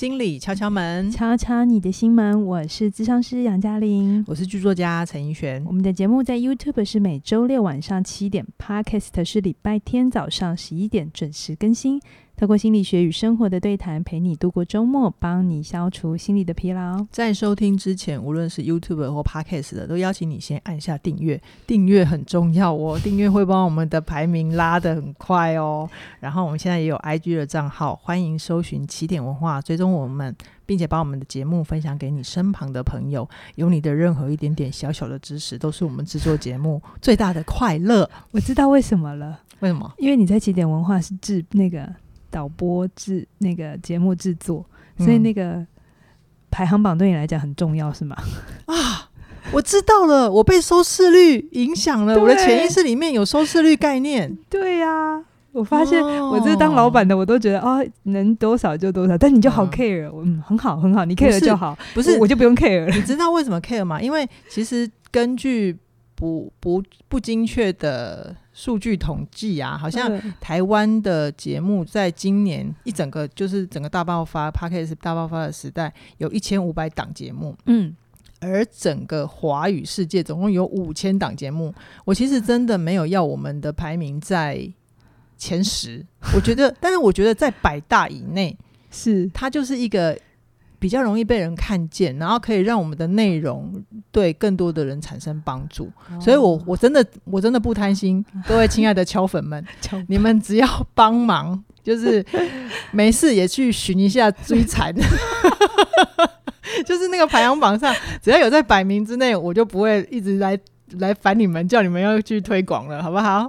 心理敲敲门，敲敲你的心门。我是咨商师杨嘉玲，我是剧作家陈怡璇。我们的节目在 YouTube 是每周六晚上七点，Podcast 是礼拜天早上十一点准时更新。透过心理学与生活的对谈，陪你度过周末，帮你消除心理的疲劳。在收听之前，无论是 YouTube 或 Podcast 的，都邀请你先按下订阅，订阅很重要哦，订阅会帮我们的排名拉得很快哦。然后我们现在也有 IG 的账号，欢迎搜寻起点文化，追踪我们，并且把我们的节目分享给你身旁的朋友。有你的任何一点点小小的支持，都是我们制作节目最大的快乐。我知道为什么了，为什么？因为你在起点文化是制那个。导播制那个节目制作，所以那个排行榜对你来讲很重要，是吗？啊，我知道了，我被收视率影响了，我的潜意识里面有收视率概念。对呀、啊，我发现我这当老板的，我都觉得哦，能多少就多少，但你就好 care，嗯，很好很好，你 care 就好，不是，我，我就不用 care 了。你知道为什么 care 吗？因为其实根据不不不精确的。数据统计啊，好像台湾的节目在今年一整个就是整个大爆发，Podcast 大爆发的时代，有一千五百档节目。嗯，而整个华语世界总共有五千档节目。我其实真的没有要我们的排名在前十，我觉得，但是我觉得在百大以内，是它就是一个。比较容易被人看见，然后可以让我们的内容对更多的人产生帮助，哦、所以我我真的我真的不贪心，各位亲爱的敲粉们，你们只要帮忙，就是 没事也去寻一下追残，就是那个排行榜上，只要有在百名之内，我就不会一直来来烦你们，叫你们要去推广了，好不好？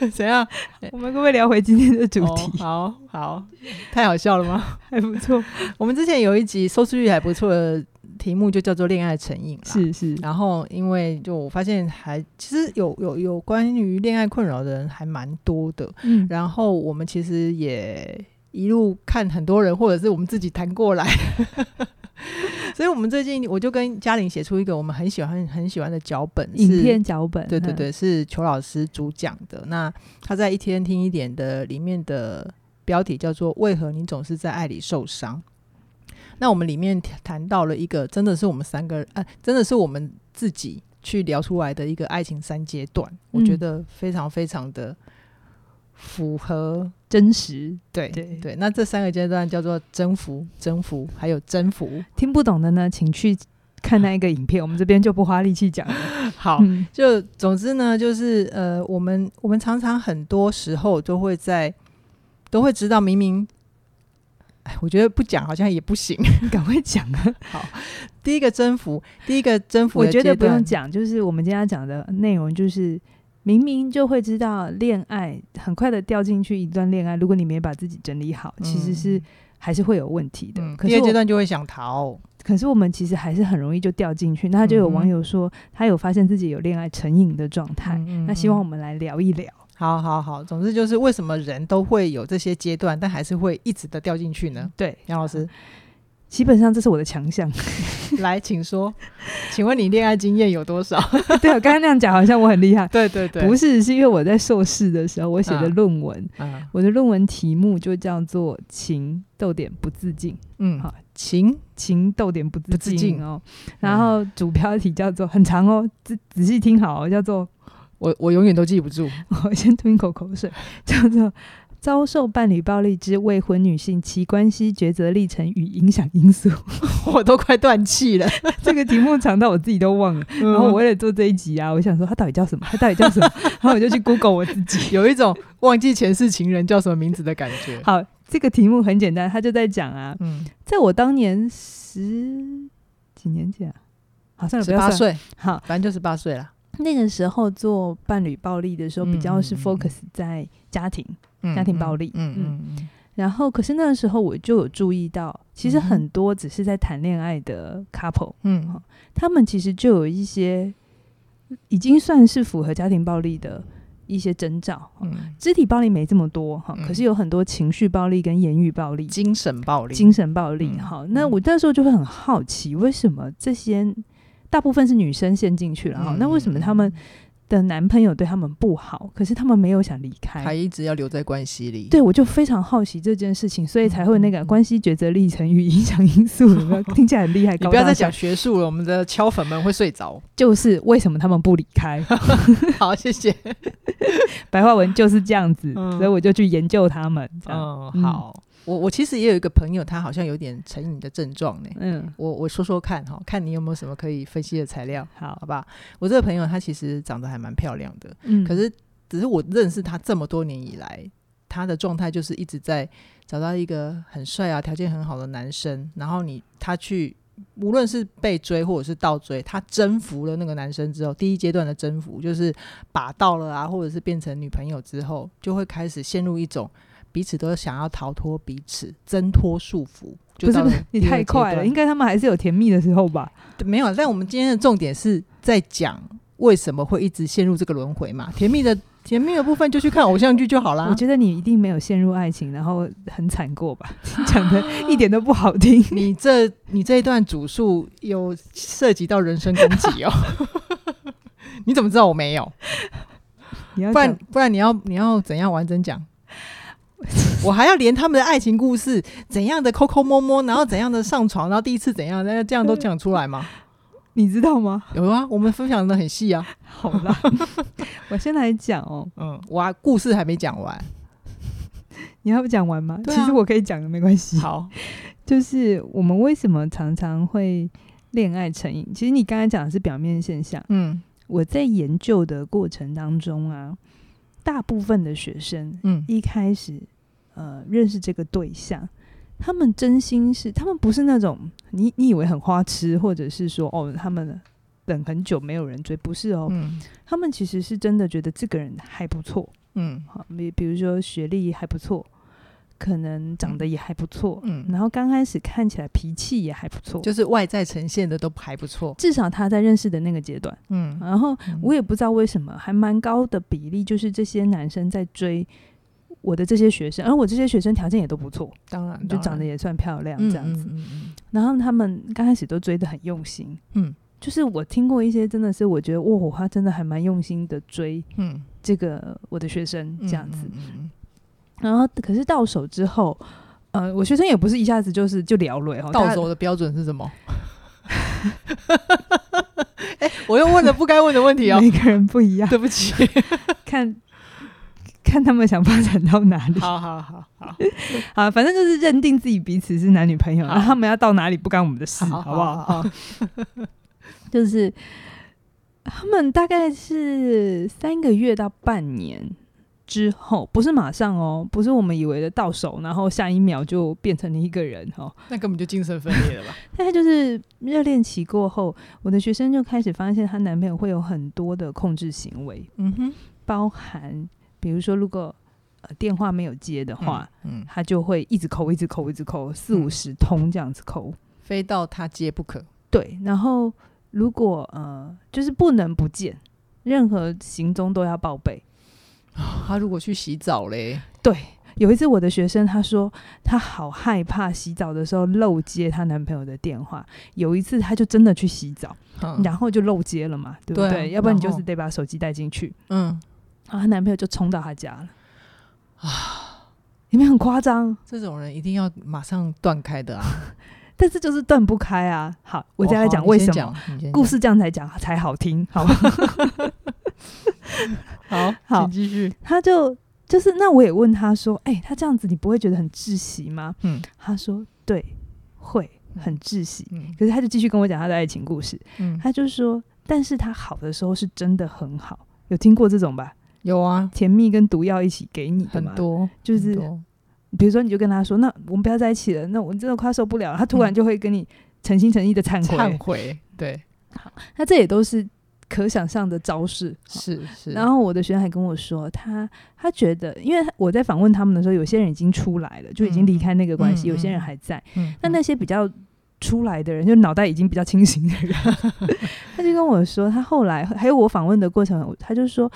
怎样？我们可不可以聊回今天的主题？哦、好好，太好笑了吗？还不错。我们之前有一集收视率还不错的题目，就叫做“恋爱成瘾”。是是。然后，因为就我发现还，还其实有有有关于恋爱困扰的人还蛮多的。嗯。然后我们其实也一路看很多人，或者是我们自己谈过来。所以，我们最近我就跟嘉玲写出一个我们很喜欢、很喜欢的脚本，影片脚本。对对对，是裘老师主讲的。那他在一天听一点的里面的标题叫做“为何你总是在爱里受伤”。那我们里面谈到了一个，真的是我们三个人，啊，真的是我们自己去聊出来的一个爱情三阶段，嗯，我觉得非常非常的。符合真实，对对对。那这三个阶段叫做征服、征服，还有征服。听不懂的呢，请去看那一个影片，我们这边就不花力气讲了。好，嗯、就总之呢，就是呃，我们我们常常很多时候都会在都会知道，明明，哎，我觉得不讲好像也不行，赶快讲啊！好，第一个征服，第一个征服，我觉得不用讲，就是我们今天要讲的内容就是。明明就会知道恋爱很快的掉进去一段恋爱，如果你没把自己整理好，嗯、其实是还是会有问题的。嗯、可是第二阶段就会想逃，可是我们其实还是很容易就掉进去。那就有网友说，他有发现自己有恋爱成瘾的状态。嗯、那希望我们来聊一聊。好好好，总之就是为什么人都会有这些阶段，但还是会一直的掉进去呢？对，杨老师。基本上这是我的强项。来，请说，请问你恋爱经验有多少？对，我刚刚那样讲好像我很厉害。对对对，不是，是因为我在硕士的时候我写的论文，啊啊、我的论文题目就叫做“情逗点不自禁”。嗯，好，情情逗点不自禁哦。然后主标题叫做很长哦，仔仔细听好哦，叫做我我永远都记不住，我先吞一口口水，叫做。遭受伴侣暴力之未婚女性，其关系抉择历程与影响因素，我都快断气了。这个题目长到我自己都忘了。嗯、然后我为了做这一集啊，我想说他到底叫什么？他到底叫什么？然后我就去 Google 我自己，有一种忘记前世情人叫什么名字的感觉。好，这个题目很简单，他就在讲啊，嗯、在我当年十几年前、啊，好像十八岁，好，反正就十八岁了。那个时候做伴侣暴力的时候，比较是 focus 在家庭。家庭暴力，嗯嗯嗯，然后可是那个时候我就有注意到，其实很多只是在谈恋爱的 couple，嗯，他们其实就有一些已经算是符合家庭暴力的一些征兆，嗯，肢体暴力没这么多哈，可是有很多情绪暴力跟言语暴力、精神暴力、精神暴力，哈，那我那时候就会很好奇，为什么这些大部分是女生陷进去了哈，那为什么他们？的男朋友对他们不好，可是他们没有想离开，还一直要留在关系里。对，我就非常好奇这件事情，所以才会那个关系抉择历程与影响因素，有没有 听起来很厉害。你不要再讲学术了，我们的敲粉们会睡着。就是为什么他们不离开？好，谢谢。白话文就是这样子，嗯、所以我就去研究他们。嗯，好。我我其实也有一个朋友，他好像有点成瘾的症状呢。嗯，我我说说看哈，看你有没有什么可以分析的材料，好好吧？我这个朋友他其实长得还蛮漂亮的，嗯，可是只是我认识他这么多年以来，他的状态就是一直在找到一个很帅啊、条件很好的男生，然后你他去无论是被追或者是倒追，他征服了那个男生之后，第一阶段的征服就是把到了啊，或者是变成女朋友之后，就会开始陷入一种。彼此都想要逃脱彼此，挣脱束缚。不是不是，你太快了，应该他们还是有甜蜜的时候吧？没有，但我们今天的重点是在讲为什么会一直陷入这个轮回嘛？甜蜜的甜蜜的部分就去看偶像剧就好啦。我觉得你一定没有陷入爱情，然后很惨过吧？讲的一点都不好听。你这你这一段主述有涉及到人身攻击哦？你怎么知道我没有？不然不然你要你要怎样完整讲？我还要连他们的爱情故事，怎样的抠抠摸摸，然后怎样的上床，然后第一次怎样，那这样都讲出来吗？你知道吗？有啊，我们分享的很细啊。好啦，我先来讲哦。嗯，我、啊、故事还没讲完，你要不讲完吗？啊、其实我可以讲的，没关系。好，就是我们为什么常常会恋爱成瘾？其实你刚才讲的是表面现象。嗯，我在研究的过程当中啊，大部分的学生，嗯，一开始。呃，认识这个对象，他们真心是，他们不是那种你你以为很花痴，或者是说哦，他们等很久没有人追，不是哦，嗯，他们其实是真的觉得这个人还不错，嗯，好，比比如说学历还不错，可能长得也还不错，嗯，然后刚开始看起来脾气也还不错，就是外在呈现的都还不错，至少他在认识的那个阶段，嗯，然后我也不知道为什么，还蛮高的比例，就是这些男生在追。我的这些学生，而我这些学生条件也都不错，当然，就长得也算漂亮这样子。嗯嗯嗯、然后他们刚开始都追得很用心，嗯，就是我听过一些真的是我觉得哇，他真的还蛮用心的追，嗯，这个我的学生这样子。然后可是到手之后，呃，我学生也不是一下子就是就聊了哈。到手的标准是什么？哎、欸，我又问了不该问的问题哦。每个人不一样，对不起，看。看他们想发展到哪里？好好好好 好，反正就是认定自己彼此是男女朋友，好然后他们要到哪里不干我们的事，好，好不好？好好 就是他们大概是三个月到半年之后，不是马上哦，不是我们以为的到手，然后下一秒就变成了一个人哦，那根本就精神分裂了吧？大概就是热恋期过后，我的学生就开始发现她男朋友会有很多的控制行为，嗯哼，包含。比如说，如果呃电话没有接的话，嗯，嗯他就会一直扣，一直扣，一直扣，四五十通这样子扣，非到他接不可。对，然后如果呃就是不能不见，任何行踪都要报备。他如果去洗澡嘞？对，有一次我的学生他说他好害怕洗澡的时候漏接她男朋友的电话。有一次他就真的去洗澡，嗯、然后就漏接了嘛，对不对？要不然你就是得把手机带进去，嗯。然后她男朋友就冲到她家了啊！有没有很夸张？这种人一定要马上断开的啊！但是就是断不开啊！好，我再来讲为什么故事这样才讲才好听，好吗？好 好，请继续。他就就是那我也问他说：“哎、欸，他这样子你不会觉得很窒息吗？”嗯，他说：“对，会很窒息。嗯”可是他就继续跟我讲他的爱情故事。嗯，他就说：“但是他好的时候是真的很好。”有听过这种吧？有啊，甜蜜跟毒药一起给你的嘛，很多，就是多比如说，你就跟他说：“那我们不要在一起了。”那我真的快受不了了。他突然就会跟你诚心诚意的忏悔，忏悔。对，好，那这也都是可想象的招式。是是。然后我的学生还跟我说，他他觉得，因为我在访问他们的时候，有些人已经出来了，就已经离开那个关系；嗯、有些人还在。嗯。那那些比较出来的人，就脑袋已经比较清醒的人，他就跟我说，他后来还有我访问的过程，他就说。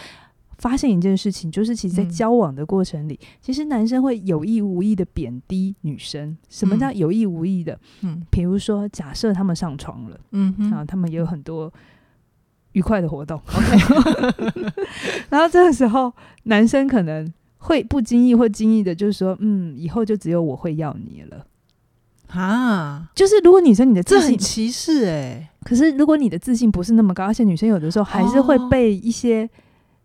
发现一件事情，就是其实，在交往的过程里，嗯、其实男生会有意无意的贬低女生。什么叫有意无意的？嗯，比如说，假设他们上床了，嗯哼，然后他们也有很多愉快的活动。OK，然后这个时候男生可能会不经意或经意的，就是说，嗯，以后就只有我会要你了啊。就是如果女生你的自信，这很歧视哎、欸。可是如果你的自信不是那么高，而且女生有的时候还是会被一些。哦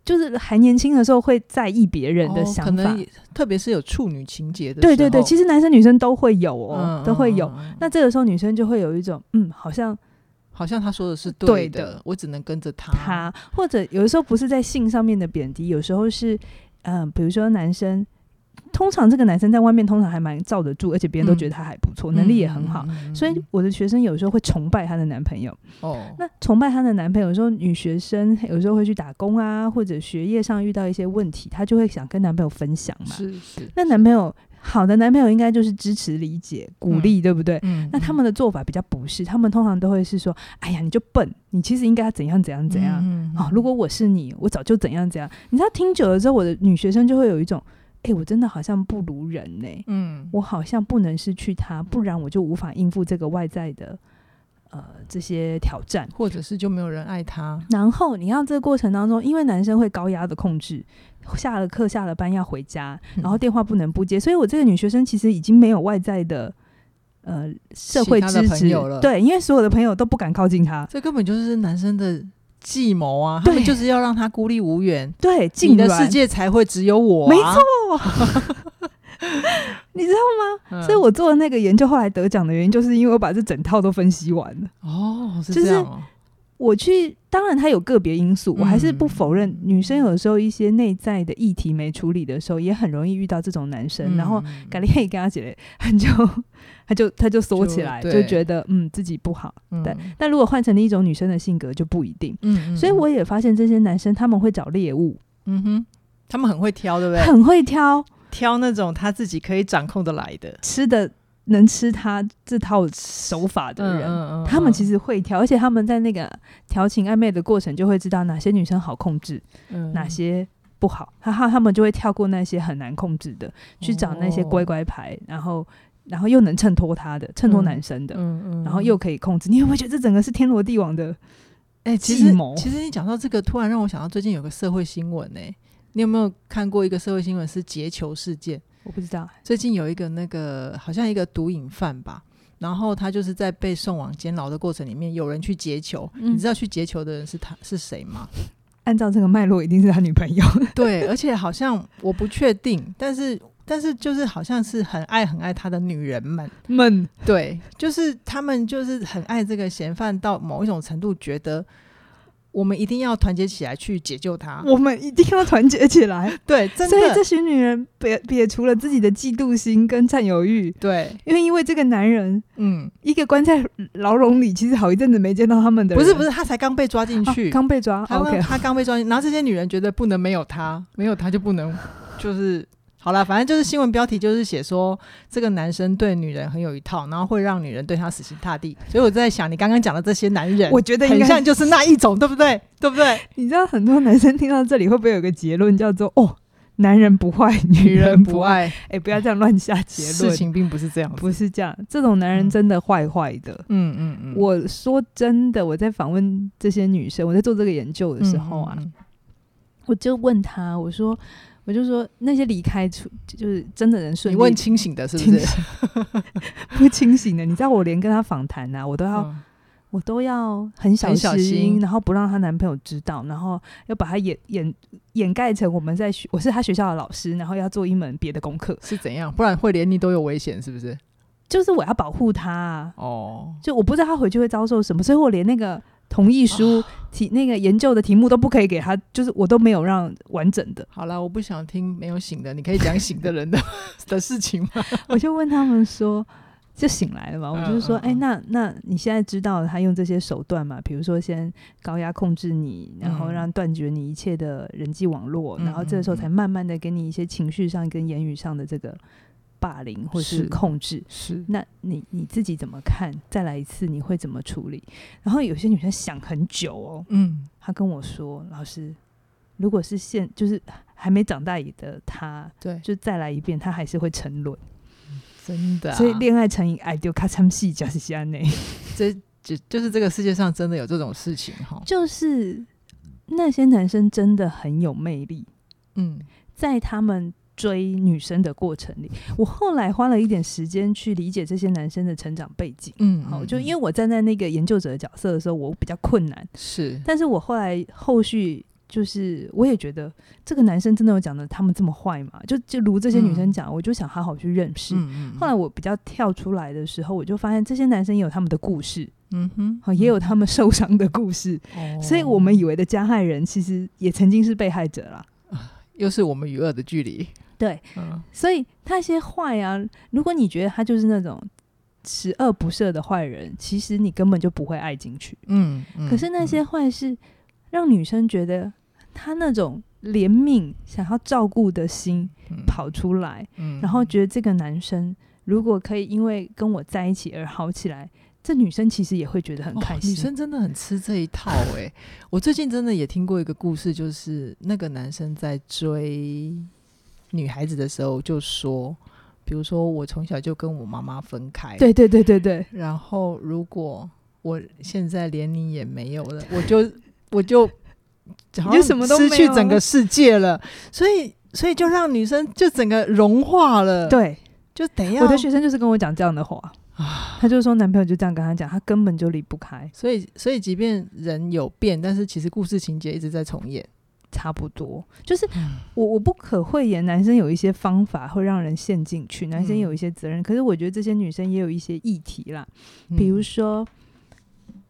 就是还年轻的时候会在意别人的想法，哦、可能特别是有处女情节的。对对对，其实男生女生都会有哦，嗯、都会有。嗯、那这个时候女生就会有一种嗯，好像好像他说的是对的，我只能跟着他。他或者有的时候不是在性上面的贬低，有时候是嗯、呃，比如说男生。通常这个男生在外面通常还蛮罩得住，而且别人都觉得他还不错，嗯、能力也很好，嗯、所以我的学生有时候会崇拜她的男朋友。哦，那崇拜她的男朋友，有时候女学生有时候会去打工啊，或者学业上遇到一些问题，她就会想跟男朋友分享嘛。是是。那男朋友好的男朋友应该就是支持、理解、鼓励，嗯、对不对？嗯。那他们的做法比较不是，他们通常都会是说：“哎呀，你就笨，你其实应该怎样怎样怎样。嗯”嗯。哦，如果我是你，我早就怎样怎样。你知道，听久了之后，我的女学生就会有一种。哎、欸，我真的好像不如人呢、欸。嗯，我好像不能失去他，不然我就无法应付这个外在的呃这些挑战，或者是就没有人爱他。然后你看这个过程当中，因为男生会高压的控制，下了课下了班要回家，然后电话不能不接，嗯、所以我这个女学生其实已经没有外在的呃社会支持了。对，因为所有的朋友都不敢靠近他，这根本就是男生的。计谋啊，他们就是要让他孤立无援，对，你的世界才会只有我、啊，没错，你知道吗？嗯、所以我做的那个研究后来得奖的原因，就是因为我把这整套都分析完了。哦，是这样、哦。就是我去，当然他有个别因素，我还是不否认，女生有时候一些内在的议题没处理的时候，也很容易遇到这种男生，嗯、然后咖喱黑跟他姐，他就他就他就缩起来，就，就觉得嗯自己不好。对，嗯、但如果换成另一种女生的性格就不一定。嗯，所以我也发现这些男生他们会找猎物，嗯哼，他们很会挑，对不对？很会挑，挑那种他自己可以掌控得来的吃的。能吃他这套手法的人，嗯嗯嗯、他们其实会挑，而且他们在那个调情暧昧的过程，就会知道哪些女生好控制，嗯、哪些不好。哈哈，他们就会跳过那些很难控制的，去找那些乖乖牌，然后然后又能衬托他的，衬托男生的，嗯嗯、然后又可以控制。你有没有觉得这整个是天罗地网的？哎，其实其实你讲到这个，突然让我想到最近有个社会新闻呢、欸。你有没有看过一个社会新闻是劫球事件？我不知道，最近有一个那个好像一个毒瘾犯吧，然后他就是在被送往监牢的过程里面，有人去劫囚。嗯、你知道去劫囚的人是他是谁吗？按照这个脉络，一定是他女朋友。对，而且好像我不确定，但是但是就是好像是很爱很爱他的女人们们，对，就是他们就是很爱这个嫌犯到某一种程度，觉得。我们一定要团结起来去解救他。我们一定要团结起来。对，真的。所以这群女人别撇除了自己的嫉妒心跟占有欲，对，因为因为这个男人，嗯，一个关在牢笼里，其实好一阵子没见到他们的。不是不是，他才刚被抓进去，刚、哦、被抓。他 OK，他刚被抓进，然后这些女人觉得不能没有他，没有他就不能，就是。好了，反正就是新闻标题就是写说这个男生对女人很有一套，然后会让女人对他死心塌地。所以我在想，你刚刚讲的这些男人，我觉得很像就是那一种，对不对？对不对？你知道很多男生听到这里会不会有个结论叫做“哦，男人不坏，女人不爱”？哎、欸，不要这样乱下结论，事情并不是这样，不是这样。这种男人真的坏坏的。嗯嗯嗯。我说真的，我在访问这些女生，我在做这个研究的时候啊，嗯嗯我就问他，我说。我就说那些离开出就是真的人顺利，你问清醒的是不是？不清醒的，你知道我连跟他访谈呐，我都要、嗯、我都要很小心，然后不让她男朋友知道，然后要把她掩掩掩盖成我们在学，我是她学校的老师，然后要做一门别的功课，是怎样？不然会连你都有危险，是不是？就是我要保护他、啊、哦，就我不知道他回去会遭受什么，所以我连那个。同意书题那个研究的题目都不可以给他，就是我都没有让完整的。好了，我不想听没有醒的，你可以讲醒的人的 的事情吗？我就问他们说，就醒来了嘛？我就是说，哎、欸，那那你现在知道他用这些手段嘛？比如说先高压控制你，然后让断绝你一切的人际网络，嗯、然后这个时候才慢慢的给你一些情绪上跟言语上的这个。霸凌或是控制，是，是那你你自己怎么看？再来一次，你会怎么处理？然后有些女生想很久哦，嗯，她跟我说：“老师，如果是现就是还没长大的她，对，就再来一遍，她还是会沉沦。”真的、啊，所以恋爱成瘾，爱丢咔嚓戏就是这样呢。这就就是这个世界上真的有这种事情哈，就是那些男生真的很有魅力，嗯，在他们追女生的过程里，我后来花了一点时间去理解这些男生的成长背景，嗯，好，就因为我站在那个研究者的角色的时候，我比较困难，是，但是我后来后续。就是，我也觉得这个男生真的有讲的他们这么坏嘛？就就如这些女生讲，嗯、我就想好好去认识。后来我比较跳出来的时候，我就发现这些男生也有他们的故事，嗯哼，也有他们受伤的故事。哦、所以我们以为的加害人，其实也曾经是被害者啦。又是我们与恶的距离。对，嗯、所以那些坏啊，如果你觉得他就是那种十恶不赦的坏人，其实你根本就不会爱进去。嗯，嗯可是那些坏是让女生觉得。他那种怜悯、想要照顾的心跑出来，然后觉得这个男生如果可以因为跟我在一起而好起来，这女生其实也会觉得很开心。哦、女生真的很吃这一套哎、欸！我最近真的也听过一个故事，就是那个男生在追女孩子的时候就说，比如说我从小就跟我妈妈分开，对对对对对，然后如果我现在连你也没有了，我就我就。你就什么都失去整个世界了，所以所以就让女生就整个融化了。对，就等一下。我的学生就是跟我讲这样的话，啊他就说男朋友就这样跟他讲，他根本就离不开。所以所以即便人有变，但是其实故事情节一直在重演，差不多。就是我我不可讳言，男生有一些方法会让人陷进去，男生有一些责任，可是我觉得这些女生也有一些议题啦，比如说。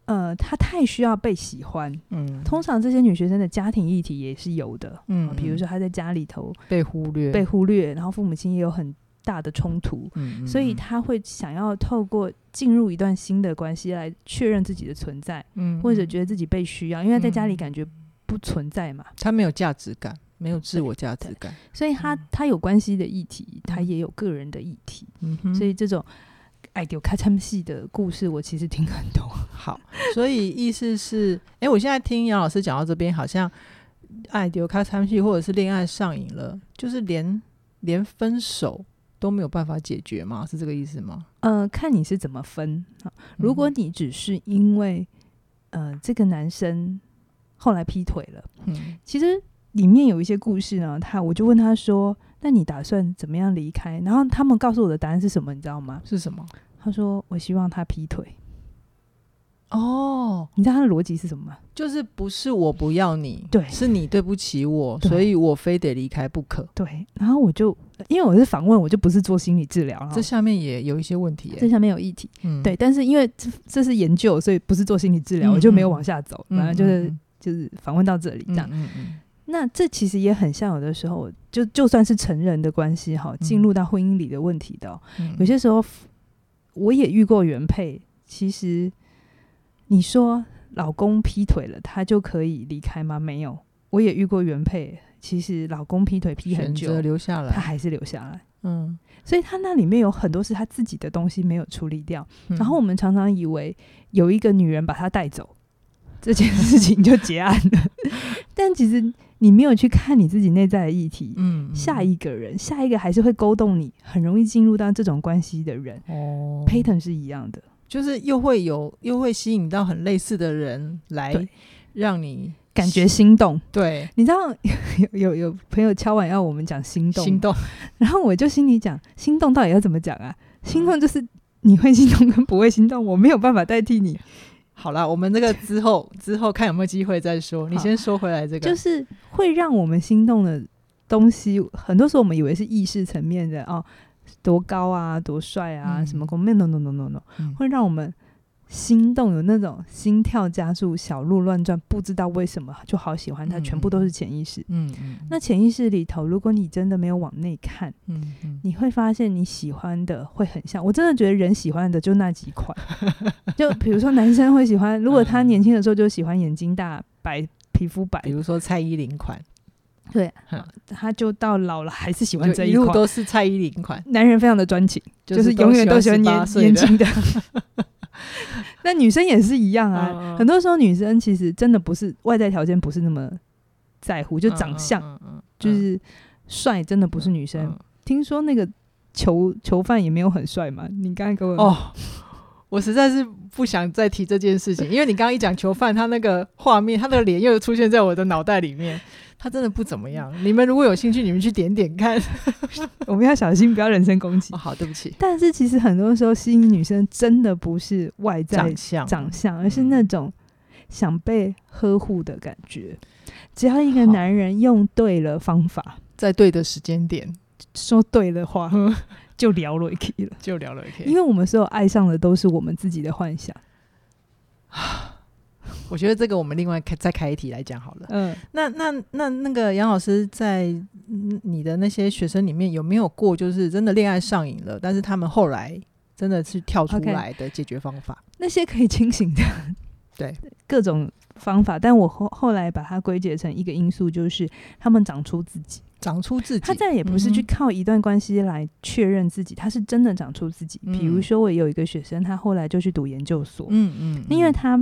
呃，她太需要被喜欢。嗯，通常这些女学生的家庭议题也是有的。嗯，呃、比如说她在家里头被忽略，被忽略，然后父母亲也有很大的冲突。嗯，所以她会想要透过进入一段新的关系来确认自己的存在。嗯，或者觉得自己被需要，因为在家里感觉不存在嘛。他没有价值感，没有自我价值感。所以他他有关系的议题，他也有个人的议题。嗯哼，所以这种。爱丢卡参戏的故事，我其实听很多。好，所以意思是，哎、欸，我现在听杨老师讲到这边，好像爱丢卡参戏或者是恋爱上瘾了，就是连连分手都没有办法解决吗？是这个意思吗？呃，看你是怎么分。如果你只是因为、嗯、呃这个男生后来劈腿了，嗯，其实里面有一些故事呢，他我就问他说。那你打算怎么样离开？然后他们告诉我的答案是什么？你知道吗？是什么？他说：“我希望他劈腿。”哦，你知道他的逻辑是什么吗？就是不是我不要你，对，是你对不起我，所以我非得离开不可。对，然后我就因为我是访问，我就不是做心理治疗，这下面也有一些问题，这下面有议题，嗯，对，但是因为这这是研究，所以不是做心理治疗，嗯、我就没有往下走，反正、嗯、就是、嗯、就是访问到这里这样。嗯嗯嗯那这其实也很像，有的时候就就算是成人的关系哈，进入到婚姻里的问题的，嗯、有些时候我也遇过原配。其实你说老公劈腿了，他就可以离开吗？没有，我也遇过原配，其实老公劈腿劈很久，留下来，他还是留下来。嗯，所以他那里面有很多是他自己的东西没有处理掉。嗯、然后我们常常以为有一个女人把他带走，这件事情就结案了，但其实。你没有去看你自己内在的议题，嗯，下一个人，下一个还是会勾动你，很容易进入到这种关系的人。哦，pattern 是一样的，就是又会有，又会吸引到很类似的人来，让你感觉心动。对，你知道 有有有朋友敲碗要我们讲心动，心动，然后我就心里讲，心动到底要怎么讲啊？心动就是你会心动跟不会心动，我没有办法代替你。好了，我们这个之后 之后看有没有机会再说。你先说回来这个，就是会让我们心动的东西，很多时候我们以为是意识层面的哦，多高啊，多帅啊，嗯、什么功能？no no no no no，、嗯、会让我们。心动有那种心跳加速、小鹿乱撞，不知道为什么就好喜欢他，全部都是潜意识。嗯嗯。那潜意识里头，如果你真的没有往内看，嗯嗯，你会发现你喜欢的会很像。我真的觉得人喜欢的就那几款，就比如说男生会喜欢，如果他年轻的时候就喜欢眼睛大、白皮肤白，比如说蔡依林款，对，他就到老了还是喜欢这一款，都是蔡依林款。男人非常的专情，就是永远都喜欢年年轻的。那女生也是一样啊，很多时候女生其实真的不是外在条件不是那么在乎，就长相，就是帅，真的不是女生。听说那个囚囚犯也没有很帅嘛？你刚才给我哦，我实在是不想再提这件事情，因为你刚刚一讲囚犯，他那个画面，他的脸又出现在我的脑袋里面。他真的不怎么样。你们如果有兴趣，你们去点点看。我们要小心，不要人身攻击。哦，好，对不起。但是其实很多时候吸引女生真的不是外在长相，长相，而是那种想被呵护的感觉。只要一个男人用对了方法，在对的时间点说对的话。就聊了一 k 了，就聊了一 k 因为我们所有爱上的都是我们自己的幻想。我觉得这个我们另外开再开一题来讲好了。嗯，那那那那个杨老师在你的那些学生里面有没有过，就是真的恋爱上瘾了，但是他们后来真的是跳出来的解决方法？Okay. 那些可以清醒的，对各种方法，但我后后来把它归结成一个因素，就是他们长出自己。长出自己，他再也不是去靠一段关系来确认自己，嗯、他是真的长出自己。比如说，我有一个学生，他后来就去读研究所，嗯嗯，嗯，因为他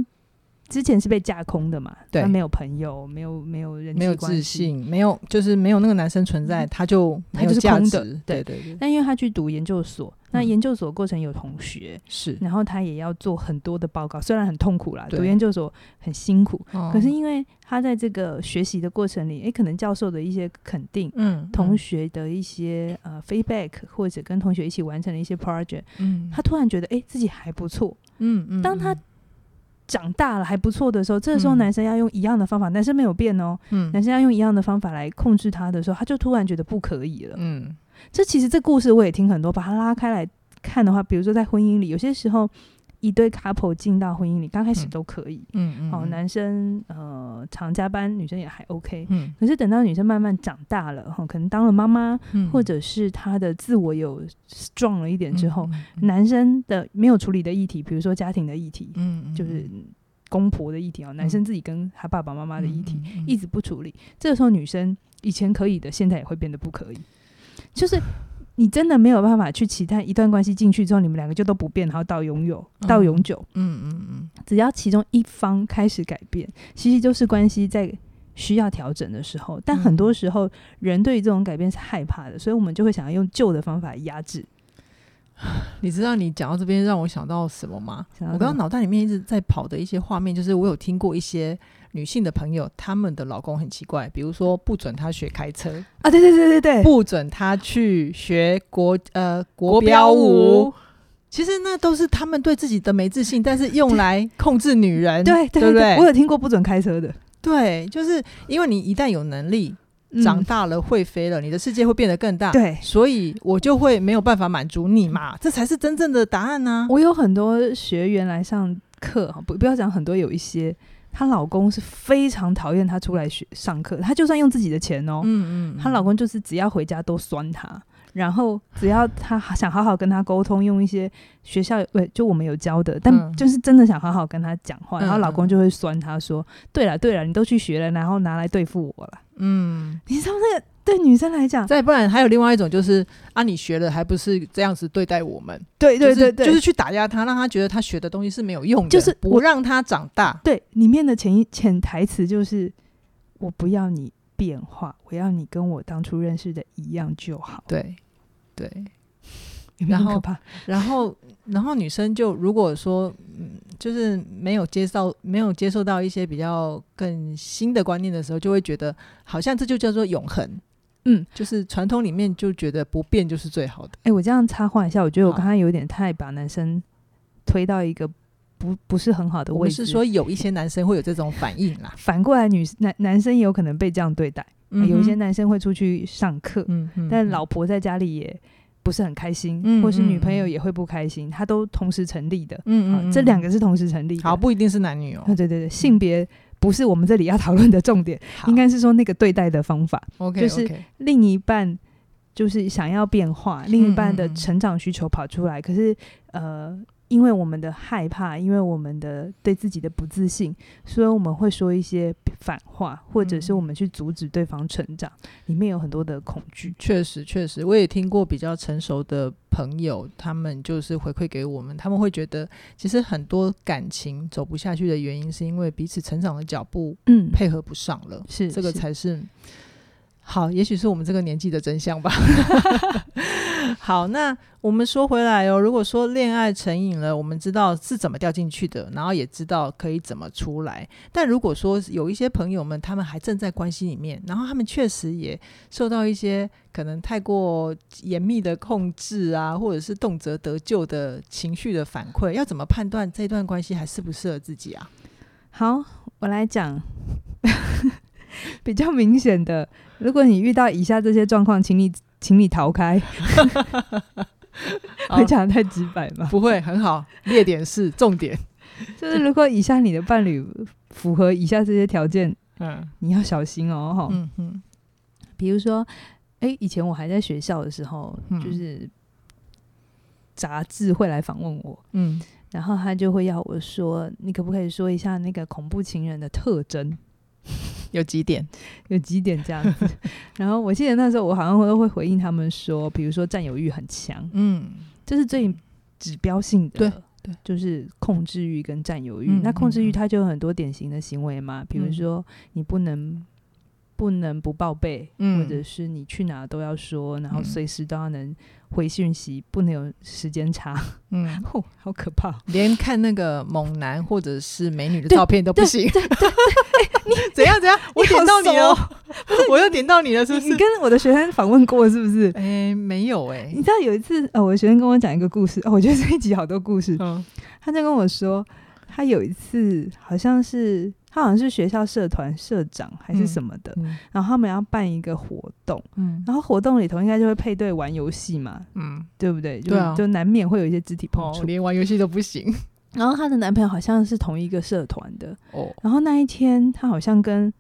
之前是被架空的嘛，对，他没有朋友，没有没有人没有自信，没有就是没有那个男生存在，嗯、他就他就是空的，对。对对。但因为他去读研究所。那研究所过程有同学是，然后他也要做很多的报告，虽然很痛苦啦，读研究所很辛苦，哦，可是因为他在这个学习的过程里，诶、欸，可能教授的一些肯定，嗯，同学的一些呃 feedback，或者跟同学一起完成的一些 project，嗯，他突然觉得诶、欸，自己还不错，嗯嗯，当他长大了还不错的时候，这个时候男生要用一样的方法，男生没有变哦，嗯，男生要用一样的方法来控制他的时候，他就突然觉得不可以了，嗯。这其实这故事我也听很多，把它拉开来看的话，比如说在婚姻里，有些时候一对 couple 进到婚姻里，刚开始都可以，嗯嗯，好、哦，男生呃常加班，女生也还 OK，嗯，可是等到女生慢慢长大了，哈、哦，可能当了妈妈，嗯，或者是她的自我有 strong 了一点之后，男生的没有处理的议题，比如说家庭的议题，嗯，就是公婆的议题啊，男生自己跟他爸爸妈妈的议题、嗯、一直不处理，这个时候女生以前可以的，现在也会变得不可以。就是你真的没有办法去期待一段关系进去之后，你们两个就都不变，然后到永远到永久。嗯嗯嗯。只要其中一方开始改变，其实就是关系在需要调整的时候。但很多时候，人对于这种改变是害怕的，所以我们就会想要用旧的方法压制。你知道你讲到这边让我想到什么吗？我刚刚脑袋里面一直在跑的一些画面，就是我有听过一些。女性的朋友，他们的老公很奇怪，比如说不准她学开车啊，对对对对对，不准她去学国呃国标舞，其实那都是他们对自己的没自信，但是用来控制女人，对对，对，对不对？我有听过不准开车的，对，就是因为你一旦有能力，长大了会飞了，嗯，你的世界会变得更大，对，所以我就会没有办法满足你嘛，这才是真正的答案呢，啊。我有很多学员来上课，不不要讲很多，有一些。她老公是非常讨厌她出来学上课，她就算用自己的钱哦，嗯嗯，她老公就是只要回家都酸她，然后只要她想好好跟她沟通，用一些学校对，就我们有教的，但就是真的想好好跟她讲话，然后老公就会酸她说：“对了对了，你都去学了，然后拿来对付我了。”嗯，你知道那个。对女生来讲，再不然还有另外一种，就是啊，你学了还不是这样子对待我们？对对对对，就是、就是去打压他，让他觉得他学的东西是没有用的，就是不让他长大。对，里面的潜潜台词就是，我不要你变化，我要你跟我当初认识的一样就好。对对。然后，然后，然后女生就如果说，嗯，就是没有接受，没有接受到一些比较更新的观念的时候，就会觉得好像这就叫做永恒。嗯，就是传统里面就觉得不变就是最好的。哎、欸，我这样插话一下，我觉得我刚刚有点太把男生推到一个不不是很好的位置。是说有一些男生会有这种反应啦，反过来女男男生也有可能被这样对待。嗯、有一些男生会出去上课，嗯，但老婆在家里也不是很开心，嗯、或是女朋友也会不开心，它都同时成立的。嗯嗯，这两个是同时成立的，好，不一定是男女哦。对对对，性别。不是我们这里要讨论的重点，应该是说那个对待的方法。就是另一半就是想要变化，嗯、另一半的成长需求跑出来，嗯、可是呃。因为我们的害怕，因为我们的对自己的不自信，所以我们会说一些反话，或者是我们去阻止对方成长，嗯、里面有很多的恐惧。确实，确实，我也听过比较成熟的朋友，他们就是回馈给我们，他们会觉得，其实很多感情走不下去的原因，是因为彼此成长的脚步，嗯，配合不上了。是，这个才是。好，也许是我们这个年纪的真相吧。好，那我们说回来哦，如果说恋爱成瘾了，我们知道是怎么掉进去的，然后也知道可以怎么出来。但如果说有一些朋友们，他们还正在关系里面，然后他们确实也受到一些可能太过严密的控制啊，或者是动辄得救的情绪的反馈，要怎么判断这段关系还适不适合自己啊？好，我来讲。比较明显的，如果你遇到以下这些状况，请你请你逃开。会讲得太直白吗？不会，很好。列点是重点，就是如果以下你的伴侣符合以下这些条件，嗯，你要小心哦，哈。嗯嗯。比如说，哎、欸，以前我还在学校的时候，嗯、就是杂志会来访问我，嗯，然后他就会要我说，你可不可以说一下那个恐怖情人的特征？有几点，有几点这样子。然后我记得那时候我好像都会回应他们说，比如说占有欲很强，嗯，这是最指标性的，对，对，就是控制欲跟占有欲。嗯，那控制欲它就有很多典型的行为嘛，嗯，比如说你不能不能不报备，嗯，或者是你去哪都要说，然后随时都要能。回讯息不能有时间差，嗯，哦，好可怕，连看那个猛男或者是美女的照片都不行。对对对，你 怎样怎样？我点到你了，我又点到你了，是不是？你跟我的学生访问过是不是？哎，没有哎。你知道有一次，呃，我的学生跟我讲一个故事，哦，我觉得这一集好多故事。嗯，他就跟我说，他有一次好像是。他好像是学校社团社长还是什么的，嗯。嗯、然后他们要办一个活动，嗯、然后活动里头应该就会配对玩游戏嘛，嗯，对不对？就、啊、就难免会有一些肢体碰触，哦、连玩游戏都不行。然后她的男朋友好像是同一个社团的，哦，然后那一天她好像跟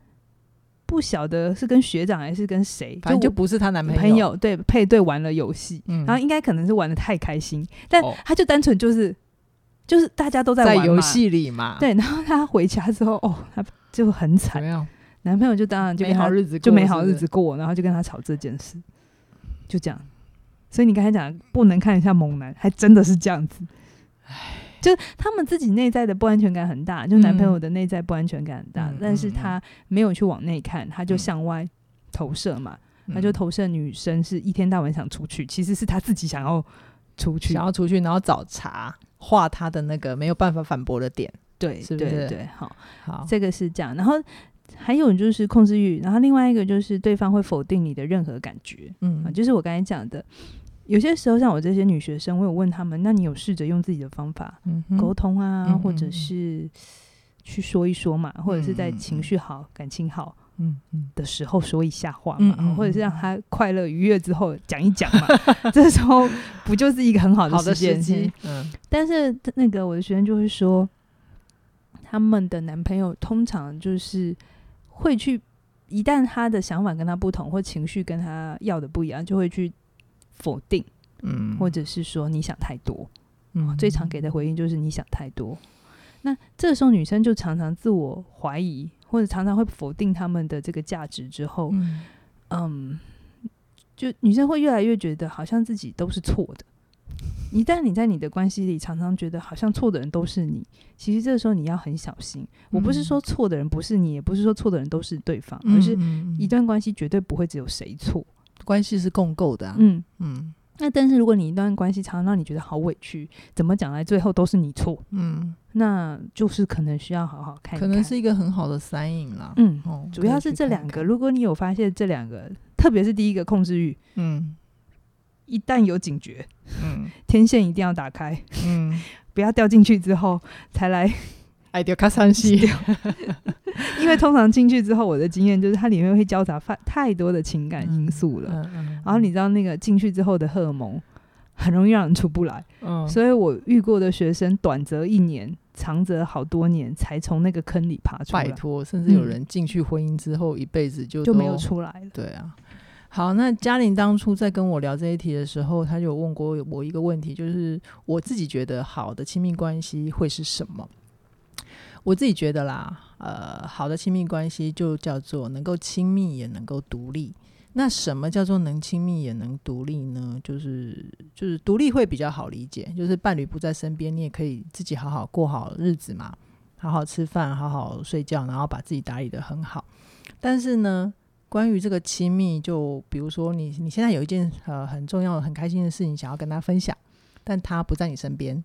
不晓得是跟学长还是跟谁，反正就不是她男朋友，朋友对配对玩了游戏，嗯、然后应该可能是玩的太开心，但她就单纯就是。就是大家都在玩游戏里嘛，对。然后他回家之后，哦，她就很惨，男朋友就当然就没好日子过，就没好日子过，然后就跟她吵这件事，就这样。所以你刚才讲不能看一下猛男，还真的是这样子。唉，就他们自己内在的不安全感很大，就男朋友的内在不安全感很大，嗯、但是他没有去往内看，他就向外投射嘛，嗯、他就投射女生是一天到晚想出去，其实是他自己想要出去，想要出去，然后找茬。画他的那个没有办法反驳的点，对，是不是？对，对，好，好，这个是这样。然后还有就是控制欲，然后另外一个就是对方会否定你的任何感觉，嗯，啊，就是我刚才讲的，有些时候像我这些女学生，我有问他们，那你有试着用自己的方法沟通啊，嗯、或者是去说一说嘛，嗯、或者是在情绪好、嗯、感情好。嗯嗯的时候说一下话嘛，嗯嗯、或者是让他快乐愉悦之后讲一讲嘛，这时候不就是一个很好的时机？嗯，但是那个我的学生就会说，他们的男朋友通常就是会去，一旦他的想法跟他不同，或情绪跟他要的不一样，就会去否定，嗯，或者是说你想太多，嗯，最常给的回应就是你想太多。那这时候女生就常常自我怀疑。或者常常会否定他们的这个价值之后，嗯，嗯，就女生会越来越觉得好像自己都是错的。一旦你在你的关系里常常觉得好像错的人都是你，其实这个时候你要很小心。我不是说错的人不是你，也不是说错的人都是对方，而是一段关系绝对不会只有谁错，关系是共构的啊。嗯嗯。那但是如果你一段关系常常让你觉得好委屈，怎么讲来最后都是你错，嗯，那就是可能需要好好看看，可能是一个很好的 sign 啦，嗯，哦、主要是这两个，如果你有发现这两个，特别是第一个控制欲，嗯，一旦有警觉，嗯，天线一定要打开，嗯，不要掉进去之后才来。爱丢卡桑西，因为通常进去之后，我的经验就是它里面会交杂太多的情感因素了。嗯嗯嗯、然后你知道那个进去之后的荷尔蒙很容易让人出不来。嗯、所以我遇过的学生，短则一年，长则好多年才从那个坑里爬出来。拜托，甚至有人进去婚姻之后，一辈子就就没有出来了。对啊。好，那嘉玲当初在跟我聊这一题的时候，她就有问过我一个问题，就是我自己觉得好的亲密关系会是什么？我自己觉得啦，呃，好的亲密关系就叫做能够亲密也能够独立。那什么叫做能亲密也能独立呢？就是就是独立会比较好理解，就是伴侣不在身边，你也可以自己好好过好日子嘛，好好吃饭，好好睡觉，然后把自己打理得很好。但是呢，关于这个亲密，就比如说你你现在有一件呃很重要的、很开心的事情想要跟他分享，但他不在你身边，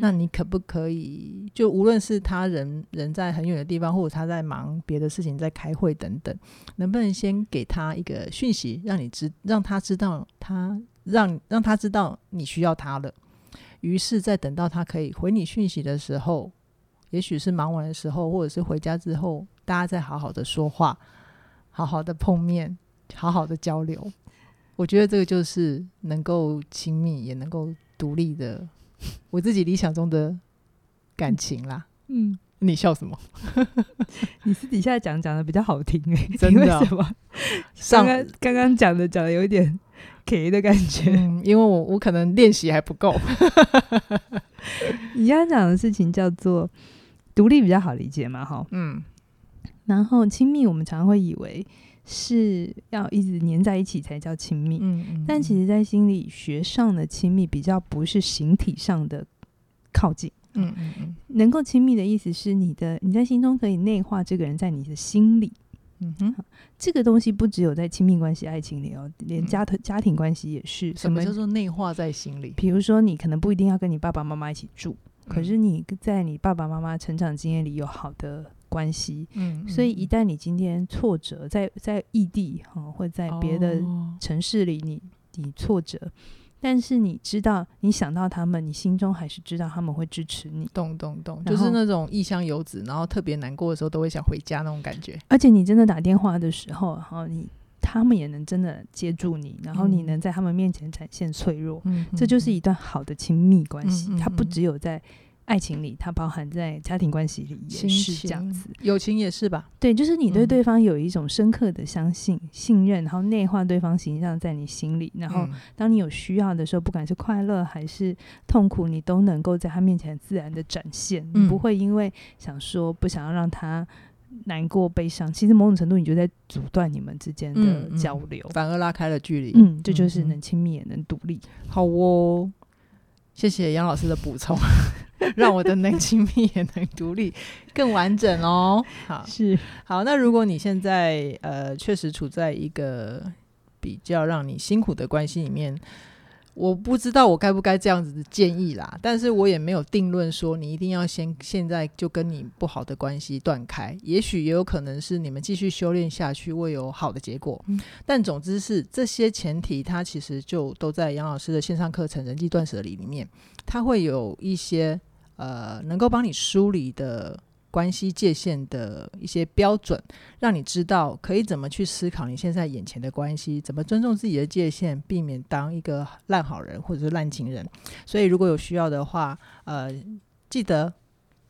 那你可不可以就无论是他人人在很远的地方，或者他在忙别的事情，在开会等等，能不能先给他一个讯息，让你知让他知道他让让他知道你需要他了。于是，在等到他可以回你讯息的时候，也许是忙完的时候，或者是回家之后，大家再好好的说话，好好的碰面，好好的交流。我觉得这个就是能够亲密，也能够独立的，我自己理想中的感情啦。嗯，你笑什么？你私底下讲讲的比较好听诶、欸，真的、哦？为什么？刚刚刚刚讲的讲的有一点。给的感觉，嗯，因为我我可能练习还不够。你刚刚讲的事情叫做独立比较好理解嘛，哈，嗯。然后亲密，我们常常会以为是要一直黏在一起才叫亲密，嗯，嗯，但其实，在心理学上的亲密比较不是形体上的靠近，嗯嗯嗯。能够亲密的意思是你的你在心中可以内化这个人在你的心里。嗯哼，这个东西不只有在亲密关系、爱情里哦，连家庭家庭关系也是。什么叫做内化在心里？比如说，你可能不一定要跟你爸爸妈妈一起住，嗯、可是你在你爸爸妈妈成长经验里有好的关系。嗯，所以一旦你今天挫折，在在异地哈，或在别的城市里你，你你挫折。但是你知道，你想到他们，你心中还是知道他们会支持你。懂懂懂，就是那种异乡游子，然后特别难过的时候都会想回家那种感觉。而且你真的打电话的时候，然后你他们也能真的接住你，然后你能在他们面前展现脆弱，嗯、这就是一段好的亲密关系。嗯嗯嗯、它不只有在。爱情里，它包含在家庭关系里也是这样子，友情也是吧？对，就是你对对方有一种深刻的相信、嗯、信任，然后内化对方形象在你心里，然后当你有需要的时候，不管是快乐还是痛苦，你都能够在他面前自然的展现，嗯、你不会因为想说不想要让他难过悲伤，其实某种程度你就在阻断你们之间的交流，嗯嗯、反而拉开了距离。嗯，这就是能亲密也能独立。好哦，谢谢杨老师的补充。让我的能亲密也能独立更完整哦。好，是好。那如果你现在呃确实处在一个比较让你辛苦的关系里面。我不知道我该不该这样子的建议啦，但是我也没有定论说你一定要先现在就跟你不好的关系断开，也许也有可能是你们继续修炼下去会有好的结果。嗯、但总之是这些前提，它其实就都在杨老师的线上课程《人际断舍离》里面，它会有一些呃能够帮你梳理的。关系界限的一些标准，让你知道可以怎么去思考你现在眼前的关系，怎么尊重自己的界限，避免当一个烂好人或者是烂情人。所以如果有需要的话，呃，记得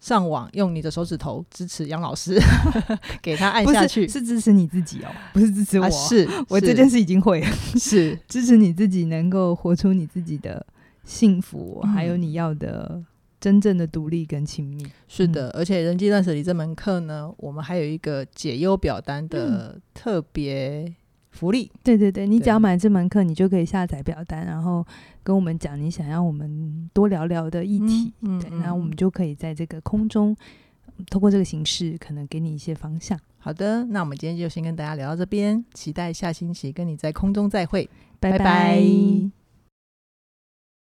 上网用你的手指头支持杨老师，给他按下去，是支持你自己哦，不是支持我。啊、是我这件事已经会了，是 支持你自己能够活出你自己的幸福，嗯、还有你要的。真正的独立跟亲密是的，嗯、而且人际断舍离这门课呢，我们还有一个解忧表单的特别福利。对对对，你只要买这门课，你就可以下载表单，然后跟我们讲你想要我们多聊聊的议题。嗯，对，然后我们就可以在这个空中，通过这个形式，可能给你一些方向。好的，那我们今天就先跟大家聊到这边，期待下星期跟你在空中再会，拜拜。拜拜。